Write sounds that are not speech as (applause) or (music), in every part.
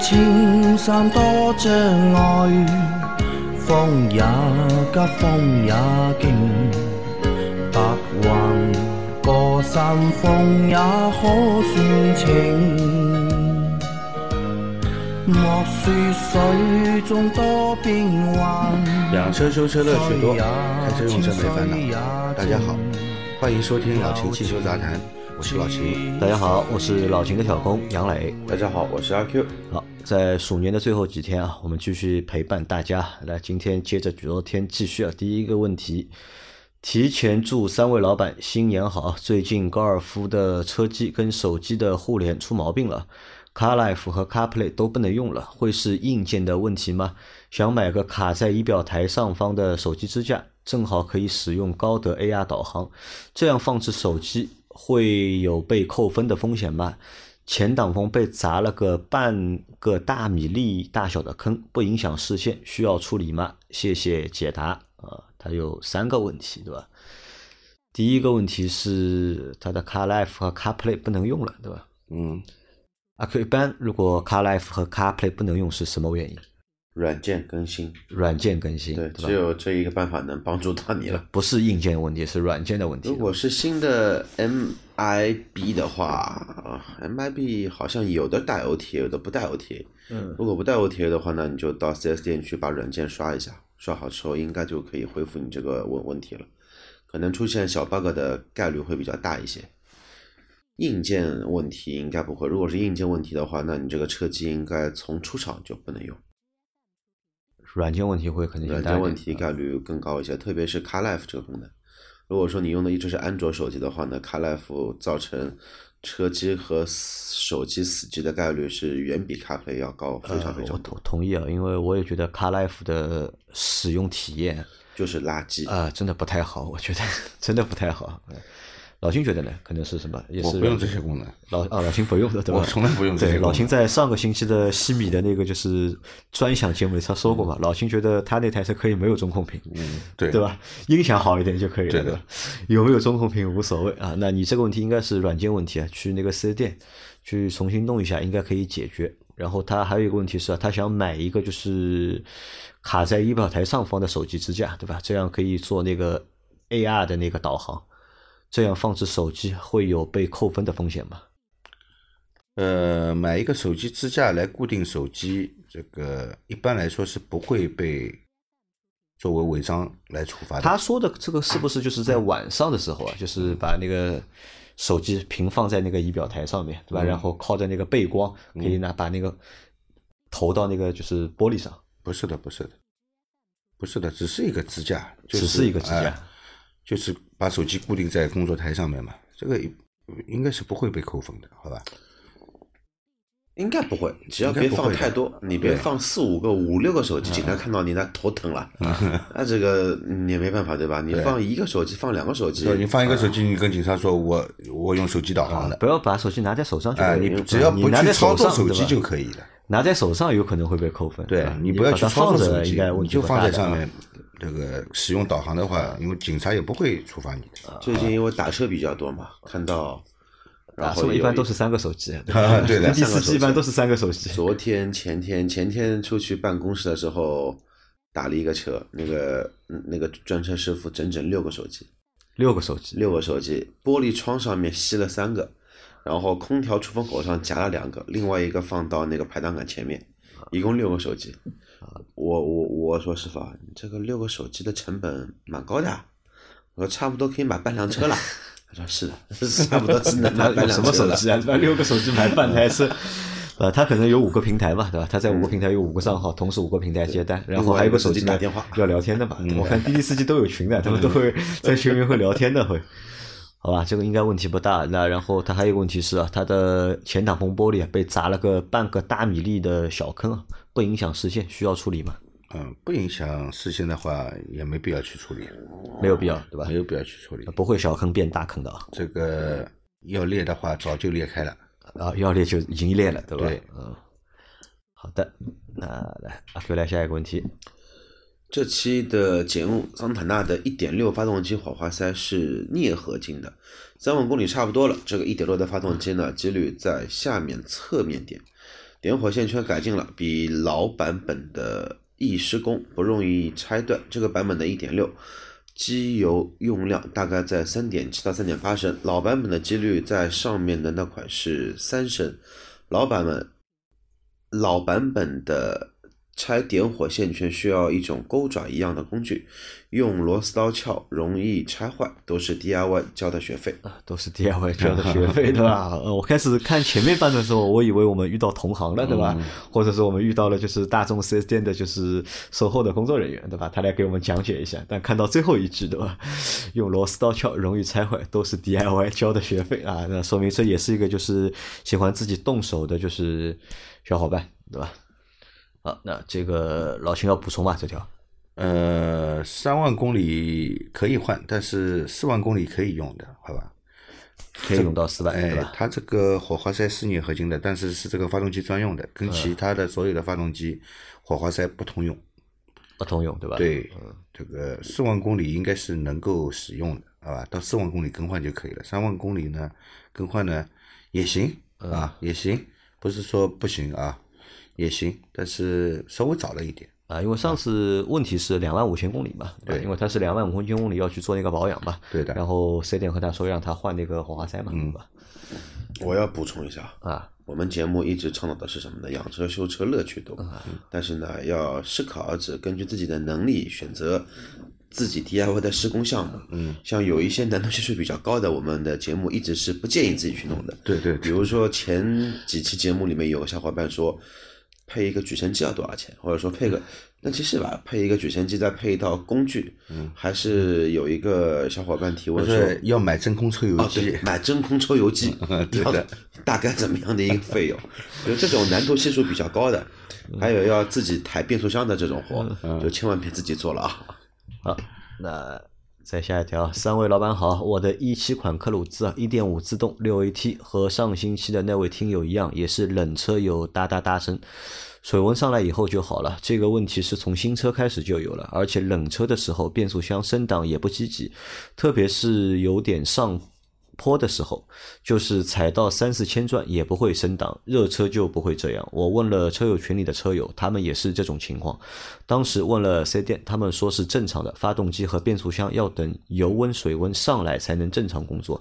莫说青山多障碍，风也急，风也劲，白云过山峰也可算情。莫说水中多变幻，养车修车乐趣多，开车用车没烦恼。大家好，欢迎收听老秦汽修杂谈，我是老秦。大家好，我是老秦的小工杨磊。大家好，我是阿 Q。好，在鼠年的最后几天啊，我们继续陪伴大家。来，今天接着昨天继续啊，第一个问题，提前祝三位老板新年好。最近高尔夫的车机跟手机的互联出毛病了。CarLife 和 CarPlay 都不能用了，会是硬件的问题吗？想买个卡在仪表台上方的手机支架，正好可以使用高德 AR 导航，这样放置手机会有被扣分的风险吗？前挡风被砸了个半个大米粒大小的坑，不影响视线，需要处理吗？谢谢解答。啊，它有三个问题，对吧？第一个问题是它的 CarLife 和 CarPlay 不能用了，对吧？嗯，啊，可一般如果 CarLife 和 CarPlay 不能用是什么原因？软件更新，软件更新，对，对只？有这一个办法能帮助到你了。不是硬件问题，是软件的问题。如果是新的 MIB 的话，啊，MIB 好像有的带 OTA，有的不带 OTA。嗯如果不带 OTA 的话，那你就到 4S 店去把软件刷一下，刷好之后应该就可以恢复你这个问问题了。可能出现小 bug 的概率会比较大一些。硬件问题应该不会，如果是硬件问题的话，那你这个车机应该从出厂就不能用。软件问题会可能性软件问题概率更高一些，特别是 CarLife 这个功能。如果说你用的一直是安卓手机的话呢，CarLife 造成车机和手机死机的概率是远比 CarPlay 要高非常非常多，同同意啊，因为我也觉得 CarLife 的使用体验就是垃圾。啊、真的不太好，我觉得 (laughs) 真的不太好。嗯老秦觉得呢？可能是什么？也是我不用这些功能，老啊，老秦不用的，对吧？我从来不用这些对，老秦在上个星期的西米的那个就是专享节目里他说过嘛，老秦觉得他那台车可以没有中控屏，嗯，对对？吧？音响好一点就可以了，对对吧？有没有中控屏无所谓啊。那你这个问题应该是软件问题啊，去那个四 S 店去重新弄一下，应该可以解决。然后他还有一个问题是啊，他想买一个就是卡在仪表台上方的手机支架，对吧？这样可以做那个 AR 的那个导航，这样放置手机会有被扣分的风险吗？呃，买一个手机支架来固定手机，这个一般来说是不会被作为违章来处罚的。他说的这个是不是就是在晚上的时候啊，就是把那个手机平放在那个仪表台上面，对吧？然后靠在那个背光，可以拿把那个投到那个就是玻璃上，不是的，不是的，不是的，只是一个支架，就只是一个支架哎就是把手机固定在工作台上面嘛，这个应该是不会被扣分的，好吧？应该不会，只要别放太多，你别放四五个、五六个手机，警察看到你那头疼了，那这个你也没办法对吧？你放一个手机，放两个手机，，你放一个手机，你跟警察说我我用手机导航的，不要把手机拿在手上就哎，可以。你只要不去你拿在手操作手机就可以了。拿在手上有可能会被扣分，对你不要去操作手机应该，问题你就放在上面。这个使用导航的话，因为警察也不会处罚你的。最近因为打车比较多嘛，看到，然打车一般都是三个手机，(laughs) 对的滴滴三个手机一般都是三个手机。昨天、前天、前天出去办公室的时候打了一个车，那个嗯那个专车师傅整整六个手机，六个手机，六个手机，玻璃窗上面吸了三个，然后空调出风口上夹了两个，另外一个放到那个排档杆前面，一共六个手机。我我我说师傅啊，你这个六个手机的成本蛮高的啊，我说差不多可以买半辆车了。他说是的，是差不多是能买半辆 (laughs) 什么。手机啊？买六个手机买半台车。(laughs) 呃，他可能有五个平台嘛，对吧？他在五个平台有五个账号，同时五个平台接单，然后还有个手机打电话要聊天的嘛。(laughs) 我看滴滴司机都有群的，他们都会在群里面会聊天的，会。好吧，这个应该问题不大。那然后他还有一个问题是啊，他的前挡风玻璃啊被砸了个半个大米粒的小坑啊，不影响视线，需要处理吗？嗯，不影响视线的话，也没必要去处理，没有必要，对吧没？有必要去处理。不会小坑变大坑的啊。这个要裂的话，早就裂开了。啊，要裂就已经裂了，对吧？对嗯。好的，那来阿 Q 来下一个问题。这期的节目，桑塔纳的1.6发动机火花塞是镍合金的，三万公里差不多了。这个1.6的发动机呢，机率在下面侧面点，点火线圈改进了，比老版本的易施工，不容易拆断。这个版本的1.6。机油用量大概在三点七到三点八升，老版本的机率在上面的那款是三升，老版本老版本的拆点火线圈需要一种钩爪一样的工具，用螺丝刀撬容易拆坏，都是 DIY 交的学费啊。(laughs) 都是 DIY 交的学 (laughs) 费，对吧？呃，我开始看前面版的时候，我以为我们遇到同行了，对吧？或者说我们遇到了就是大众 4S 店的，就是售后的工作人员，对吧？他来给我们讲解一下。但看到最后一句，对吧？用螺丝刀撬容易拆坏，都是 DIY 交的学费啊！那说明这也是一个就是喜欢自己动手的，就是小伙伴，对吧？好，那这个老秦要补充吧？这条呃，三万公里可以换，但是四万公里可以用的，好吧？可以用到四万，对它这个火花塞是镍合金的，但是是这个发动机专用的，跟其他的所有的发动机火花塞不通用。不通用，对吧？对，这个四万公里应该是能够使用的，好吧？到四万公里更换就可以了。三万公里呢，更换呢也行啊，也行，不是说不行啊，也行，但是稍微早了一点。啊，因为上次问题是两万五千公里嘛，对因为他是两万五千公里要去做那个保养嘛，对的然后 C 店和他说让他换那个火花塞嘛，嗯吧？我要补充一下，啊，我们节目一直倡导的是什么呢？养车修车乐趣多，但是呢，要适可而止，根据自己的能力选择自己 DIY 的施工项目。嗯，像有一些难度系数比较高的，我们的节目一直是不建议自己去弄的。对对比如说前几期节目里面有个小伙伴说，配一个举升机要多少钱，或者说配个，那其实吧，配一个举升机再配一套工具，嗯，还是有一个小伙伴提不问说，要买真空抽油哦，机对，，买真空抽油机 (laughs) 要对的 (laughs) 大概怎么样的一个费用？就这种难度系数比较高的，还有要自己抬变速箱的这种活，就千万别自己做了啊！好，那再下一条，三位老板好，我的一七款科鲁兹啊，一点五自动六 AT 和上星期的那位听友一样，也是冷车有哒哒哒声。水温上来以后就好了，这个问题是从新车开始就有了，而且冷车的时候变速箱升档也不积极，特别是有点上坡的时候，就是踩到三四千转也不会升档，热车就不会这样。我问了车友群里的车友，他们也是这种情况。当时问了 C 店，他们说是正常的，发动机和变速箱要等油温、水温上来才能正常工作。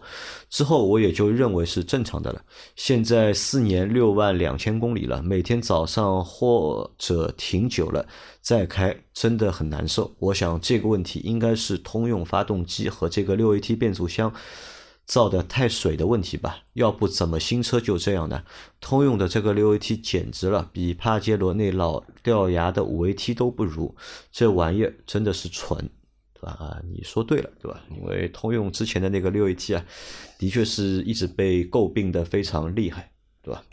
之后我也就认为是正常的了。现在四年六万两千公里了，每天早上或者停久了再开，真的很难受。我想这个问题应该是通用发动机和这个六 AT 变速箱。造的太水的问题吧，要不怎么新车就这样呢？通用的这个六 AT 简直了，比帕杰罗那老掉牙的五 AT 都不如，这玩意儿真的是蠢，对吧？啊，你说对了，对吧？因为通用之前的那个六 AT 啊，的确是一直被诟病的非常厉害，对吧？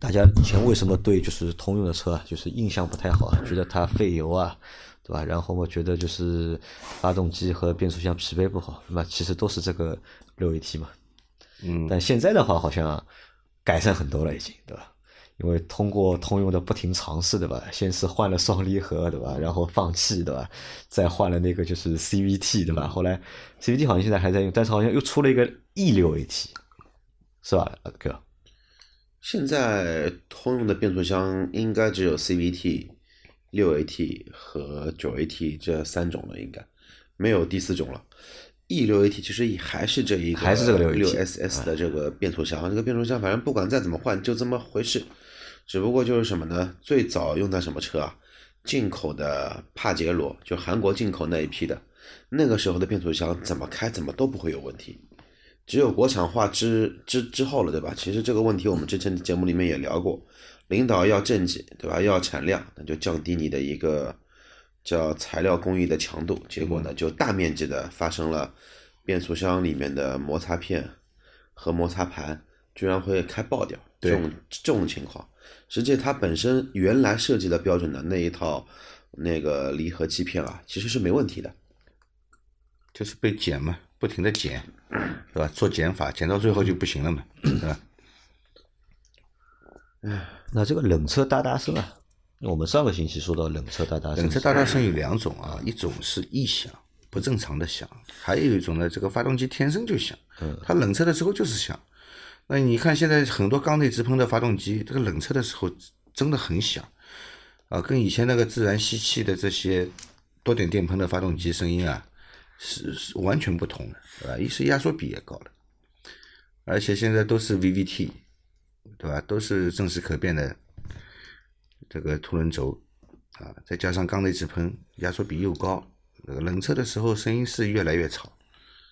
大家以前为什么对就是通用的车啊，就是印象不太好啊？觉得它费油啊，对吧？然后我觉得就是发动机和变速箱匹配不好，那么其实都是这个六 AT 嘛。嗯，但现在的话好像改善很多了，已经，对吧？因为通过通用的不停尝试，对吧？先是换了双离合，对吧？然后放弃，对吧？再换了那个就是 CVT，对吧？后来 CVT 好像现在还在用，但是好像又出了一个 E 六 AT，是吧，哥？现在通用的变速箱应该只有 CVT、六 AT 和九 AT 这三种了，应该没有第四种了。E 六 AT 其实也还是这一个还是这个 6AT 六 SS 的这个变速箱，这个变速箱反正不管再怎么换就这么回事，只不过就是什么呢？最早用在什么车啊？进口的帕杰罗，就韩国进口那一批的，那个时候的变速箱怎么开怎么都不会有问题。只有国产化之之之后了，对吧？其实这个问题我们之前的节目里面也聊过，领导要政绩，对吧？要产量，那就降低你的一个叫材料工艺的强度，结果呢就大面积的发生了变速箱里面的摩擦片和摩擦盘居然会开爆掉，这种这种情况，实际它本身原来设计的标准的那一套那个离合器片啊，其实是没问题的。就是被减嘛，不停的减，对吧？做减法，减到最后就不行了嘛，(clears throat) 对吧？那这个冷车哒哒声啊，我们上个星期说到冷车哒哒声，冷车哒哒声有两种啊，一种是异响，不正常的响，还有一种呢，这个发动机天生就响，它冷车的时候就是响。那你看现在很多缸内直喷的发动机，这个冷车的时候真的很响，啊，跟以前那个自然吸气的这些多点电喷的发动机声音啊，是是完全不同的，对吧？一是压缩比也高了，而且现在都是 VVT，对吧？都是正时可变的这个凸轮轴，啊，再加上缸内直喷，压缩比又高，那个冷车的时候声音是越来越吵，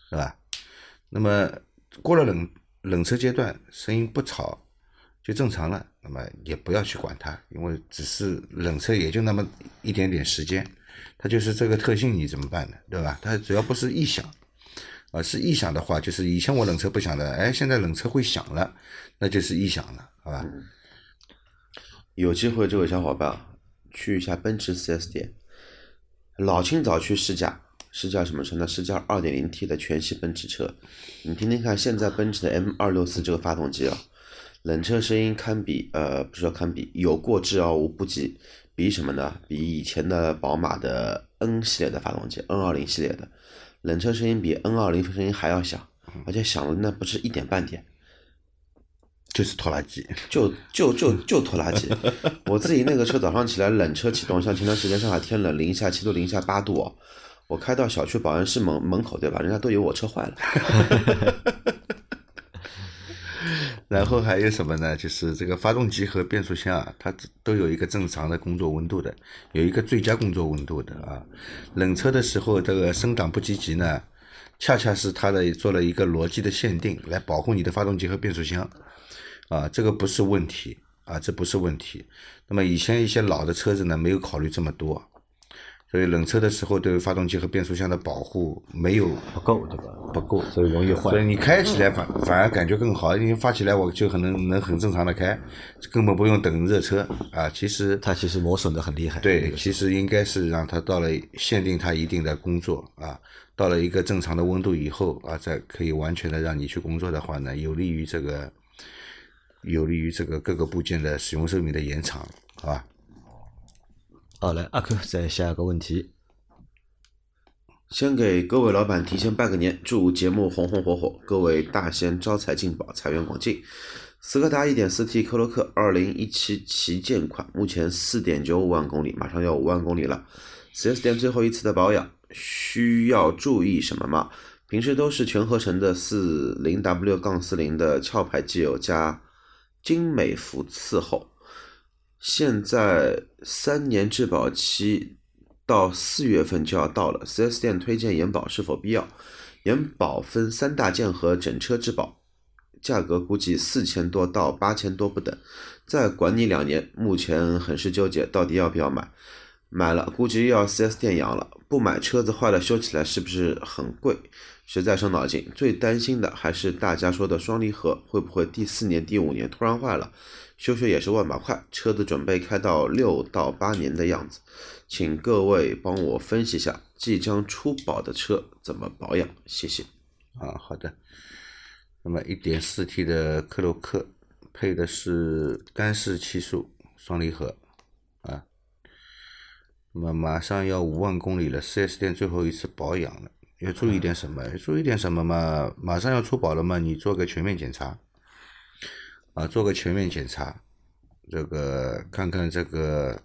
是吧？那么过了冷冷车阶段，声音不吵就正常了，那么也不要去管它，因为只是冷车也就那么一点点时间，它就是这个特性，你怎么办呢？对吧？它只要不是异响，啊，是异响的话，就是以前我冷车不响的，哎，现在冷车会响了，那就是异响了，好吧？有机会，这位小伙伴啊去一下奔驰 4S 店，老清早去试驾，试驾什么车呢？试驾 2.0T 的全系奔驰车。你听听看，现在奔驰的 M264 这个发动机啊，冷车声音堪比，呃，不是说堪比，有过之而无不及。比什么呢？比以前的宝马的 N 系列的发动机，N20 系列的冷车声音比 N 二零声音还要响，而且响的那不是一点半点。就是拖拉机，就就就就拖拉机。我自己那个车早上起来冷车启动，像前段时间上海天冷，零下七度、零下八度哦，我开到小区保安室门门口，对吧？人家都以为我车坏了。(laughs) 然后还有什么呢？就是这个发动机和变速箱啊，它都有一个正常的工作温度的，有一个最佳工作温度的啊。冷车的时候，这个升档不积极呢，恰恰是它的做了一个逻辑的限定，来保护你的发动机和变速箱。啊，这个不是问题啊，这不是问题。那么以前一些老的车子呢，没有考虑这么多，所以冷车的时候对发动机和变速箱的保护没有不够对吧？不够，所以容易坏所以你开起来反反而感觉更好，因为发起来我就很能能很正常的开，根本不用等热车啊。其实它其实磨损的很厉害。对，其实应该是让它到了限定它一定的工作啊，到了一个正常的温度以后啊，再可以完全的让你去工作的话呢，有利于这个。有利于这个各个部件的使用寿命的延长，好吧？好，来阿 Q 再下一个问题。先给各位老板提前拜个年，祝节目红红火火，各位大仙招财进宝，财源广进。斯柯达 1.4T 科洛克2017旗舰款，目前4.95万公里，马上要5万公里了。4S 店最后一次的保养，需要注意什么吗？平时都是全合成的 40W 杠40的壳牌机油加。精美服伺候，现在三年质保期到四月份就要到了。4S 店推荐延保是否必要？延保分三大件和整车质保，价格估计四千多到八千多不等。再管你两年，目前很是纠结，到底要不要买？买了估计又要 4S 店养了，不买车子坏了修起来是不是很贵？实在伤脑筋，最担心的还是大家说的双离合会不会第四年、第五年突然坏了，修修也是万把块。车子准备开到六到八年的样子，请各位帮我分析一下即将出保的车怎么保养，谢谢。啊，好的。那么 1.4T 的克洛克配的是干式七速双离合啊，那么马上要五万公里了，4S 店最后一次保养了。要注意点什么？注意点什么嘛？马上要出保了嘛？你做个全面检查，啊，做个全面检查，这个看看这个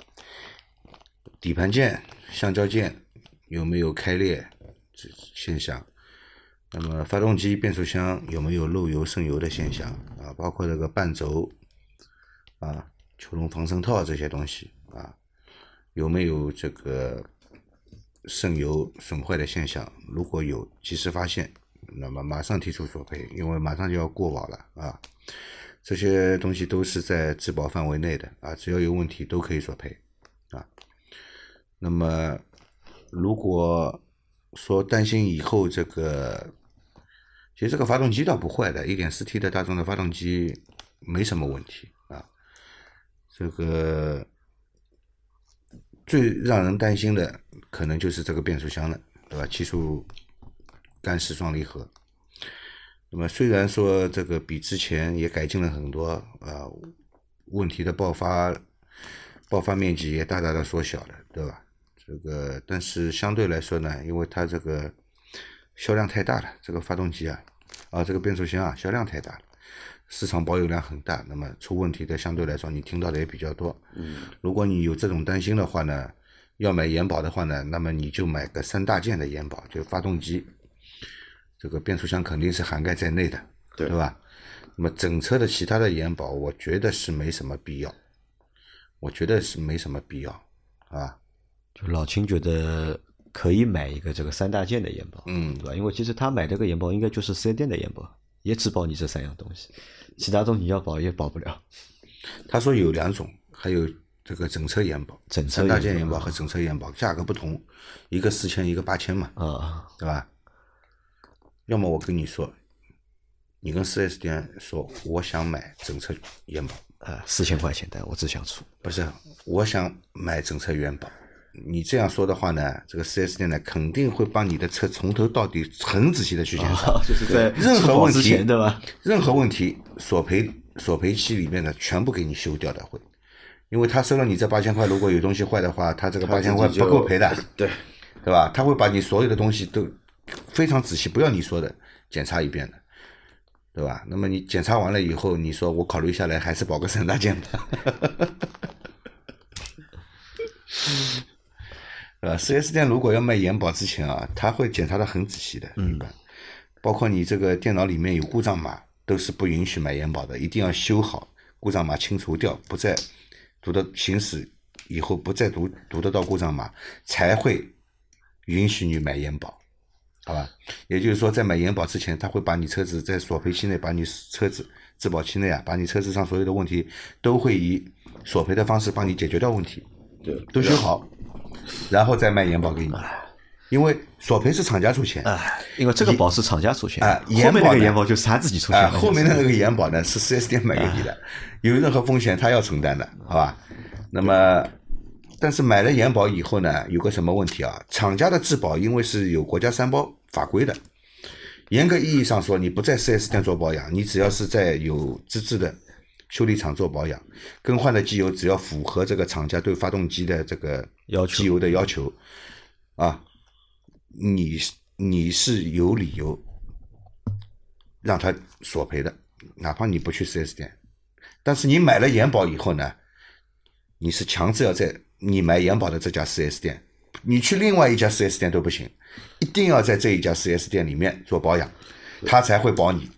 底盘件、橡胶件有没有开裂这现象，那么发动机、变速箱有没有漏油渗油的现象啊？包括这个半轴啊、球笼防尘套这些东西啊，有没有这个？渗油损坏的现象，如果有及时发现，那么马上提出索赔，因为马上就要过保了啊。这些东西都是在质保范围内的啊，只要有问题都可以索赔啊。那么，如果说担心以后这个，其实这个发动机倒不坏的，一点四 T 的大众的发动机没什么问题啊。这个。最让人担心的可能就是这个变速箱了，对吧？七速干式双离合。那么虽然说这个比之前也改进了很多啊，问题的爆发爆发面积也大大的缩小了，对吧？这个但是相对来说呢，因为它这个销量太大了，这个发动机啊啊这个变速箱啊销量太大了，市场保有量很大，那么出问题的相对来说你听到的也比较多。嗯，如果你有这种担心的话呢，要买延保的话呢，那么你就买个三大件的延保，就发动机，这个变速箱肯定是涵盖在内的，对吧？那么整车的其他的延保，我觉得是没什么必要，我觉得是没什么必要，啊，就老秦觉得可以买一个这个三大件的延保，嗯对吧？因为其实他买这个延保应该就是四 S 店的延保，也只保你这三样东西，其他东西要保也保不了。他说有两种，还有这个整车延保，整车三大件延保和整车延保价格不同，一个四千，一个八千嘛，啊，对吧？要么我跟你说，你跟四 S 店说我想买整车延保，呃，四千块钱的我只想出，不是，我想买整车原保。你这样说的话呢，这个四 S 店呢肯定会帮你的车从头到底很仔细的去检查，啊就是在任何问题前对吧？任何问题索赔索赔期里面的全部给你修掉的会，因为他收了你这八千块，如果有东西坏的话，他这个八千块不够赔的，对，对吧？他会把你所有的东西都非常仔细，不要你说的检查一遍的，对吧？那么你检查完了以后，你说我考虑下来还是保个三大件吧，对 (laughs) 吧？四 S 店如果要卖延保之前啊，他会检查的很仔细的，嗯，包括你这个电脑里面有故障码，都是不允许买延保的，一定要修好，故障码清除掉，不再读的行驶以后不再读读得到故障码，才会允许你买延保，好吧？也就是说，在买延保之前，他会把你车子在索赔期内，把你车子质保期内啊，把你车子上所有的问题都会以索赔的方式帮你解决掉问题，对，都修好，然后再卖延保给你，因为索赔是厂家出钱。啊，因为这个保是厂家出钱，啊后面那延保延保就是他自己出钱啊，后面的那个延保呢是四 S 店买给你的，有任何风险他要承担的，好吧？那么，但是买了延保以后呢，有个什么问题啊？厂家的质保因为是有国家三包法规的，严格意义上说，你不在 4S 店做保养，你只要是在有资质的修理厂做保养，更换的机油只要符合这个厂家对发动机的这个要求。机油的要求啊，你你是有理由让他索赔的，哪怕你不去 4S 店，但是你买了延保以后呢，你是强制要在你买延保的这家 4S 店，你去另外一家 4S 店都不行，一定要在这一家 4S 店里面做保养，他才会保你。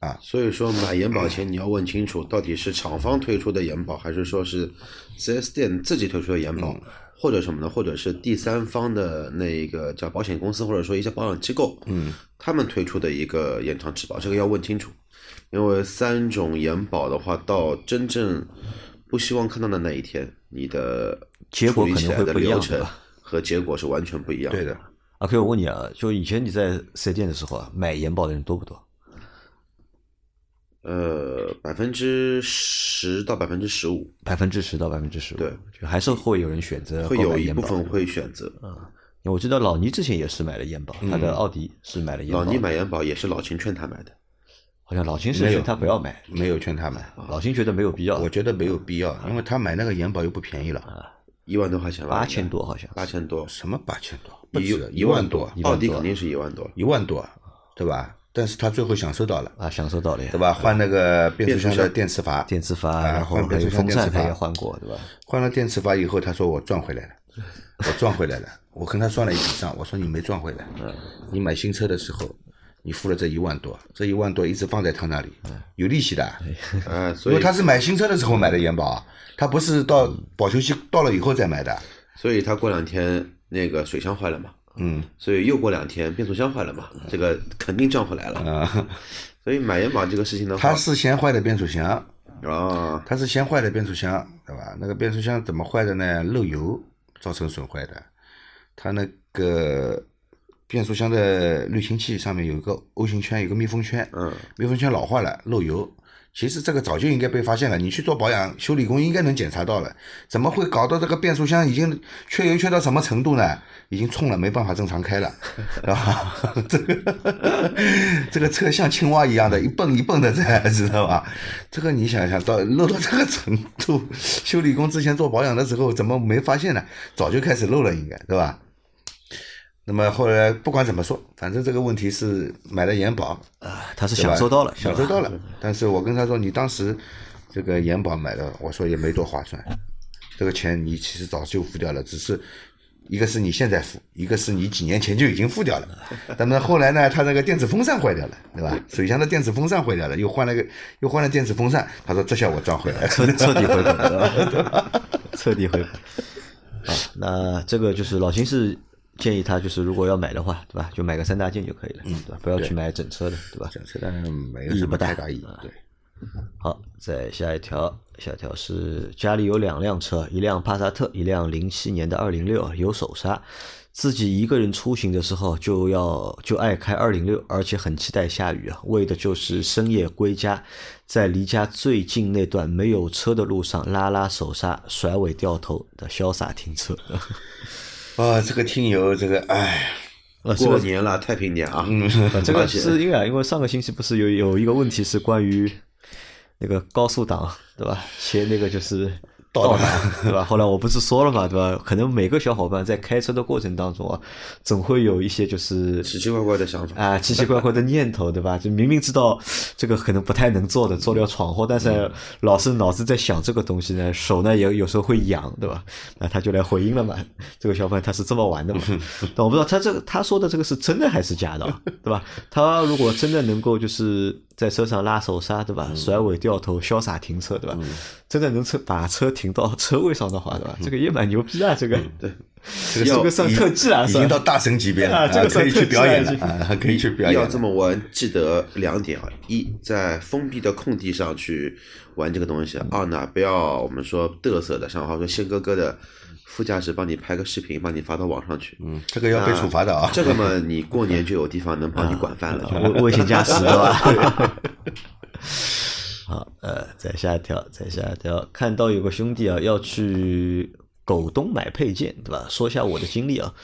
啊所以说买延保前你要问清楚，到底是厂方推出的延保，还是说是 4S 店自己推出的延保，或者什么呢？或者是第三方的那个叫保险公司，或者说一些保养机构，嗯，他们推出的一个延长质保，这个要问清楚。因为三种延保的话，到真正不希望看到的那一天，你的结果可能会不一样对和结果是完全不一样对的，啊，可以我问你啊，就以前你在四 S 店的时候啊，买延保的人多不多？呃，百分之十到百分之十五，百分之十到百分之十五，对，就还是会有人选择会有一部分会选择。因为我知道老倪之前也是买了延保，他的奥迪是买了延保的。老倪买延保也是老秦劝他买的。好像老秦是没有劝他不要买，没有劝他买，老秦觉得没有必要我，觉得没有必要，因为他买那个延保又不便宜了，一万多块钱吧，八千多好像。八千多，什么八千多，不一止一万多，一万多奥迪肯定是一万多。一万多，对吧？但是他最后享受到了，啊，享受到了呀对吧？换那个变速箱的电磁阀，电磁阀，啊然后还换变速箱有风扇，电磁阀他也换过，对吧？换了电磁阀以后，他说我赚回来了，我赚回来了。我跟他算了一笔账，我说你没赚回来，你买新车的时候，你付了这一万多，这一万多一直放在他那里，有利息的，(laughs) 哎，所以因为他是买新车的时候买的延保啊，他不是到保修期到了以后再买的。所以他过两天那个水箱坏了嘛，嗯所以又过两天变速箱坏了嘛，这个肯定赚回来了。啊，所以买延保这个事情的话，(laughs) 他是先坏的变速箱，哦，他是先坏的变速箱，对吧？那个变速箱怎么坏的呢？漏油造成损坏的。他那个变速箱的滤清器上面有一个 O 型圈，有个密封圈，嗯，密封圈老化了，漏油。其实这个早就应该被发现了，你去做保养，修理工应该能检查到了。怎么会搞到这个变速箱已经缺油缺到什么程度呢？已经冲了，没办法正常开了，是吧？(laughs) 这个这个车像青蛙一样的，一蹦一蹦的在，知道吧？这个你想想到漏到这个程度，(laughs) 修理工之前做保养的时候怎么没发现呢？早就开始漏了，应该对吧？那么后来不管怎么说，反正这个问题是买了延保，啊，他是享受到了，享受到了。但是我跟他说，你当时这个延保买的，我说也没多划算，这个钱你其实早就付掉了，只是一个是你现在付，一个是你几年前就已经付掉了。(laughs) 那么后来呢，他那个电子风扇坏掉了，对吧？水箱的电子风扇坏掉了，又换了个又换了电子风扇，他说这下我赚回来了。彻彻底回本了？(laughs) 彻底回本。啊，那这个就是老秦是建议他，就是如果要买的话，对吧？就买个三大件就可以了，对吧？不要去买整车的，对吧？整车当然没有什么太大意义，对。好，再下一条，下一条是家里有两辆车，一辆帕萨特，一辆零七年的二零六，有手刹。自己一个人出行的时候就要就爱开二零六，而且很期待下雨啊，为的就是深夜归家，在离家最近那段没有车的路上拉拉手刹，甩尾掉头的潇洒停车。啊，这个听友，这个哎，过年了，太平年啊！嗯 (laughs) 这个是因为啊，因为上个星期不是有有一个问题是关于那个高速档对吧？切那个就是倒档 (laughs) 对吧？后来我不是说了嘛对吧？可能每个小伙伴在开车的过程当中啊，总会有一些就是奇奇怪怪的想法，啊，奇奇怪怪的念头，对吧？就明明知道这个可能不太能做的，做了要闯祸，但是老是脑子在想这个东西呢，手呢也有时候会痒，对吧？那他就来回应了嘛。这个小伙伴他是这么玩的嘛？(laughs) 但我不知道他这个他说的这个是真的还是假的啊，对吧？他如果真的能够就是在车上拉手刹，对吧？甩尾掉头，潇洒停车，对吧？真的能车把车停到车位上的话，对吧？这个也蛮牛逼啊，这个对，这个这个算特技了，已算经到大神级别了，啊这个可以去表演了，啊，可以去表演。要这么玩，记得两点啊：一，在封闭的空地上去玩这个东西；二呢，不要我们说嘚瑟的，像话说仙哥哥的副驾驶帮你拍个视频，帮你发到网上去。嗯，这个要被处罚的啊。这个嘛，你过年就有地方能帮你管饭了。危危险驾驶，对吧？(laughs) 好，呃，再下一条，再下一条，看到有个兄弟啊要去狗东买配件，对吧？说一下我的经历啊。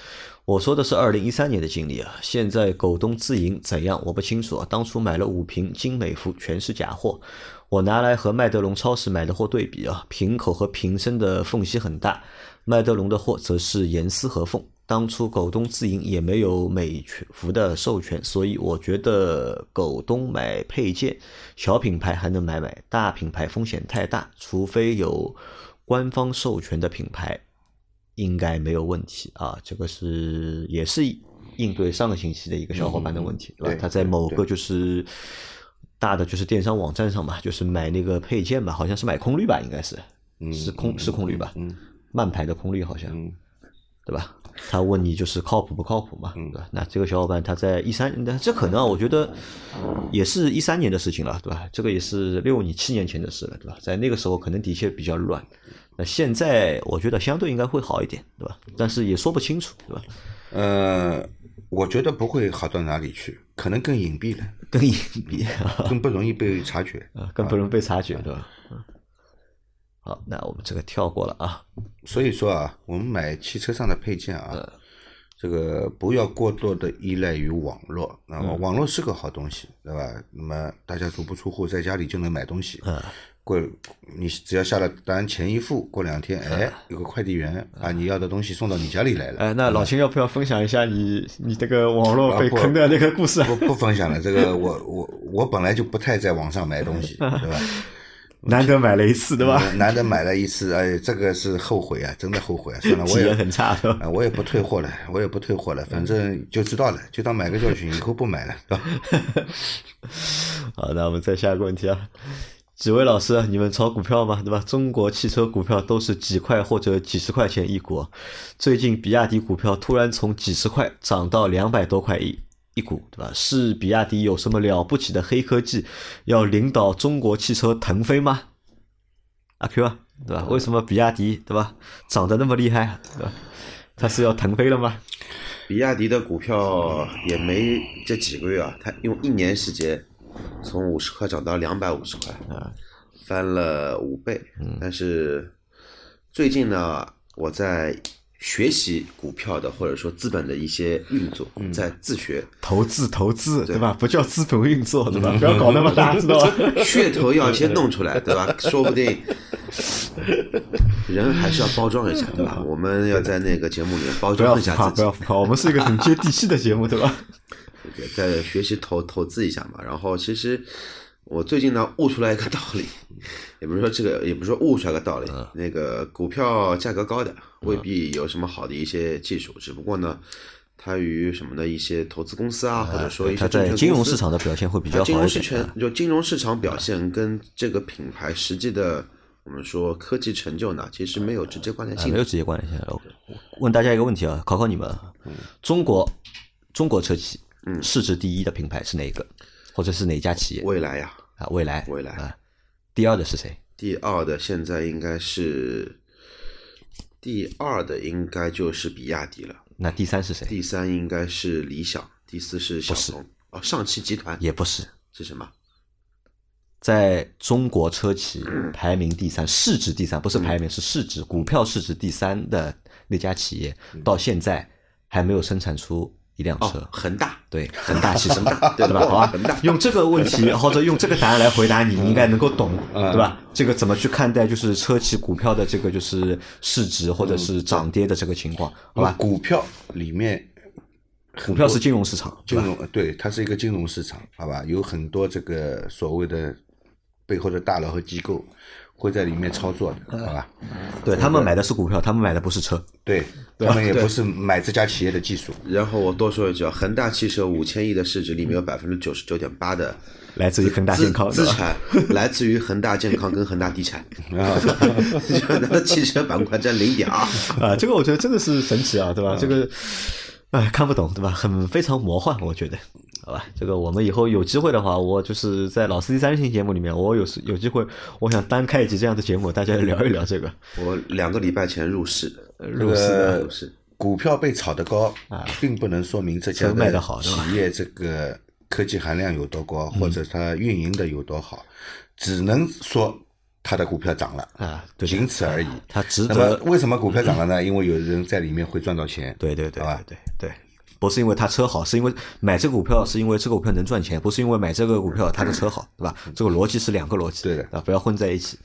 我说的是二零一三年的经历啊，现在狗东自营怎样我不清楚啊。当初买了五瓶金美孚，全是假货，我拿来和麦德龙超市买的货对比啊，瓶口和瓶身的缝隙很大，麦德龙的货则是严丝合缝。当初狗东自营也没有美孚的授权，所以我觉得狗东买配件，小品牌还能买买，大品牌风险太大，除非有官方授权的品牌，应该没有问题啊。这个是也是应对上个星期的一个小伙伴的问题，对吧？他在某个就是大的就是电商网站上嘛，就是买那个配件吧，好像是买空滤吧，应该是，是空是空滤吧，嗯慢排的空滤好像，嗯对吧？他问你就是靠谱不靠谱嘛，对吧？那这个小伙伴他在一三，那这可能啊我觉得也是一三年的事情了，对吧？这个也是六你七年前的事了，对吧？在那个时候可能的确比较乱，那现在我觉得相对应该会好一点，对吧？但是也说不清楚，对吧？呃，我觉得不会好到哪里去，可能更隐蔽了，(laughs) 更隐蔽啊，更不容易被察觉 (laughs) 啊。更不容易被察觉，对吧？嗯好，那我们这个跳过了啊。所以说啊，我们买汽车上的配件嗯啊，这个不要过多的依赖于网络，那嗯么网络是个好东西，对吧？那么大家足不出户，在家里就能买东西。嗯过你只要下了单，钱一付，过两天，哎，有个快递员把你要的东西送到你家里来了。嗯哎，那老秦要不要分享一下你你这个网络被坑的那个故事？不不分享了，这个我我我本来就不太在网上买东西，(laughs) 对吧？难得买了一次，对吧？难得买了一次，哎，这个是后悔啊，真的后悔啊！算了，我也很差，对吧？啊，我也不退货了，我也不退货了，反正就知道了，就当买个教训，以后不买了，是吧？(laughs) 好，那我们再下一个问题啊。几位老师，你们炒股票吗？对吧？中国汽车股票都是几块或者几十块钱一股，最近比亚迪股票突然从几十块涨到两百多块一一股，对吧？是比亚迪有什么了不起的黑科技，要领导中国汽车腾飞吗？阿 Q 啊，对吧？为什么比亚迪对吧涨得那么厉害，对吧？它是要腾飞了吗？比亚迪的股票也没这几个月啊，它用一年时间从五十块涨到两百五十块，啊翻了五倍。但是最近呢，我在学习股票的或者说资本的一些运作，在自学，投资投资，对吧？不叫资本运作，对吧？(laughs) 不要搞那么大，知道吧？(laughs) 噱头要先弄出来，对吧？(laughs) 说不定人还是要包装一下，对吧？我们要在那个节目里面包装一下自己不要，浮夸，我们是一个很接地气的节目，对吧？对在学习投投资一下嘛。然后其实我最近呢悟出来一个道理，也不是说这个，也不是说悟出来个道理，嗯那个股票价格高的未必有什么好的一些技术，只不过呢，它与什么的一些投资公司啊，或者说一些它在金融市场的表现会比较好金。融市权就金融市场表现跟这个品牌实际的我们说科技成就呢，其实没有直接关联啊，性的。没有直接关联性。问大家一个问题啊，考考你们，中国中国车企市值第一的品牌是哪一个，或者是哪家企业未来呀，啊？未来，未来啊。第二的是谁？第二的现在应该是第二的应该就是比亚迪了，那第三是谁？第三应该是理想，第四是小鹏。哦，上汽集团也不是，是什么？在中国车企排名第三，市值第三，不是排名，是市值，股票市值第三的那家企业，到现在还没有生产出一辆车哦，。恒大。对，恒大汽车，对 (laughs) 对吧？好吧恒大，用这个问题 (laughs) 或者用这个答案来回答你，你应该能够懂，对吧？这个怎么去看待就是车企股票的这个就是市值或者是涨跌的这个情况，好吧？股票里面股票是金融市场，金融对，它是一个金融市场，好吧？有很多这个所谓的背后的大佬和机构会在里面操作的，好吧？对他们买的是股票，他们买的不是车。对，他们也不是买这家企业的技术，然后我多说一句啊，恒大汽车五千亿的市值里面有百分之九十九点八的来自于恒大资健康，资？产 (laughs) 来自于恒大健康跟恒大地产，啊，那汽车板块占零点二。啊，这个我觉得真的是神奇啊，对吧？这个，哎，看不懂，对吧？很非常魔幻，我觉得，好吧？这个我们以后有机会的话，我就是在老司机三人行节目里面，我有时有机会，我想单开一集这样的节目，大家聊一聊这个我两个礼拜前入市，入市呃入市。股票被炒得高，并不能说明这家车卖的得好企业这个科技含量有多高，或者它运营的有多好，只能说它的股票涨了啊对仅此而已。它值得那么，为什么股票涨了呢？因为有人在里面会赚到钱。对对对对对。不是因为他车好，是因为买这个股票是因为这个股票能赚钱，不是因为买这个股票他的车好，对吧？这个逻辑是两个逻辑，对的啊，不要混在一起。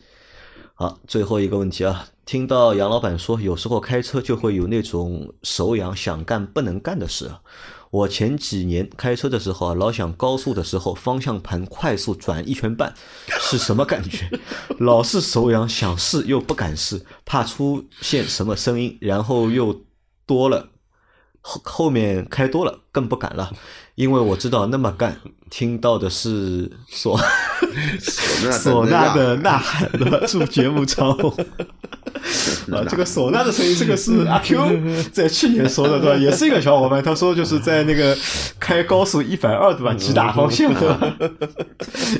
好，最后一个问题啊，听到杨老板说，有时候开车就会有那种手痒、想干不能干的事啊。我前几年开车的时候啊，老想高速的时候方向盘快速转一圈半，是什么感觉？(laughs) 老是手痒，想试又不敢试，怕出现什么声音，然后又多了。后后面开多了更不敢了，因为我知道那么干，听到的是唢 (laughs) 唢呐的呐喊的祝节目长红。(laughs) 啊，这个唢呐的声音，这个是 (laughs) 阿 Q 在去年说的，对吧？也是一个小伙伴，他说就是在那个开高速一百二，对吧？急打方向，对吧？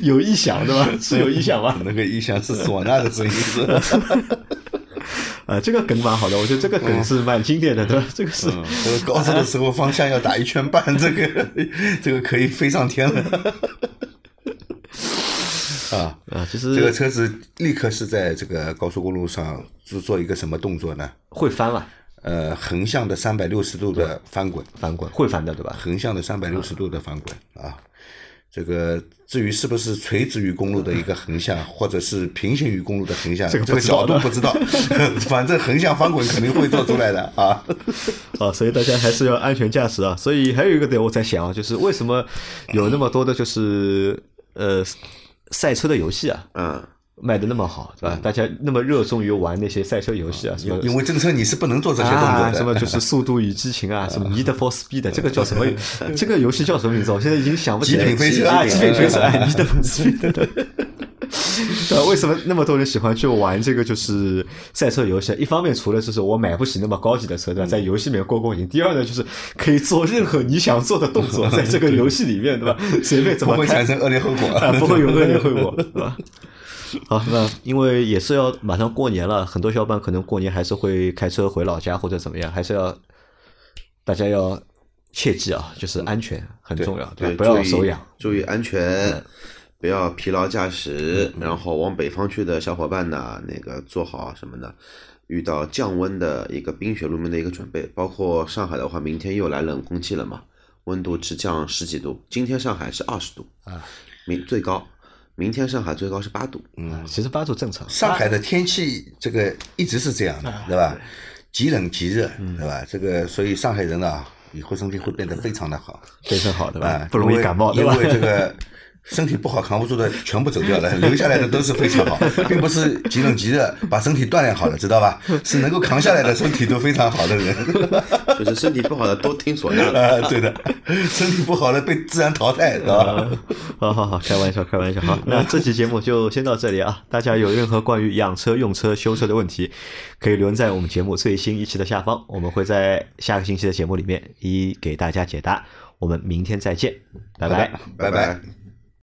有异响，对吧？是有异响吧？那个异响是唢呐的声音是吧？啊，这个梗蛮好的，我觉得这个梗是蛮经典的，对吧？这个是这个高速的时候方向要打一圈半，这个 (laughs) 这个可以飞上天了。(laughs) 啊，啊，其实这个车子立刻是在这个高速公路上做做一个什么动作呢？会翻了，呃，横向的三百六十度的翻滚，翻滚会翻的，对吧？横向的三百六十度的翻滚啊。这个至于是不是垂直于公路的一个横向，或者是平行于公路的横向，这个角度不知道，(laughs) 反正横向翻滚肯定会做出来的啊。(laughs) 啊，所以大家还是要安全驾驶啊。所以还有一个点我在想啊，就是为什么有那么多的就是呃赛车的游戏啊嗯，卖的那么好，对吧？大家那么热衷于玩那些赛车游戏啊，什么因为真车你是不能做这些动作啊，的。什么就是《速度与激情》啊，(laughs) 什么《Need for Speed》，这个叫什么？(laughs) 这个游戏叫什么名字？我现在已经想不起来。极品飞车啊，极品飞车，哎，《Need for Speed》对。(laughs) 对，为什么那么多人喜欢去玩这个就是赛车游戏？一方面，除了就是我买不起那么高级的车，对吧？在游戏里面过过瘾；第二呢，就是可以做任何你想做的动作，在这个游戏里面，对吧？随便怎么不会产生恶劣后果。啊，不会有恶劣后果，对吧？(laughs) 好，那因为也是要马上过年了，很多小伙伴可能过年还是会开车回老家或者怎么样，还是要大家要切记啊，就是安全很重要，对？不要手痒。注意安全，不要疲劳驾驶。然后往北方去的小伙伴呢，那个做好什么呢？遇到降温的一个冰雪路面的一个准备，包括上海的话，明天又来冷空气了嘛，温度直降十几度。今天上海是二十度啊，明最高。明天上海最高是八度，嗯，其实八度正常。上海的天气这个一直是这样的，对吧？极冷极热，嗯对吧？这个所以上海人啊，以后身体会变得非常的好。非常好，对吧啊？，不容易感冒，因为这个身体不好扛不住的全部走掉了，(laughs) 留下来的都是非常好，并不是极冷极热把身体锻炼好了，知道吧？是能够扛下来的身体都非常好的人。就是身体不好的都听唢呐了。(laughs) 啊，对的，身体不好的被自然淘汰，知道吧？好好好，开玩笑，开玩笑。好，(laughs) 那这期节目就先到这里啊。大家有任何关于养车、用车、修车的问题，可以留言在我们节目最新一期的下方，我们会在下个星期的节目里面一一给大家解答。我们明天再见，拜拜拜拜拜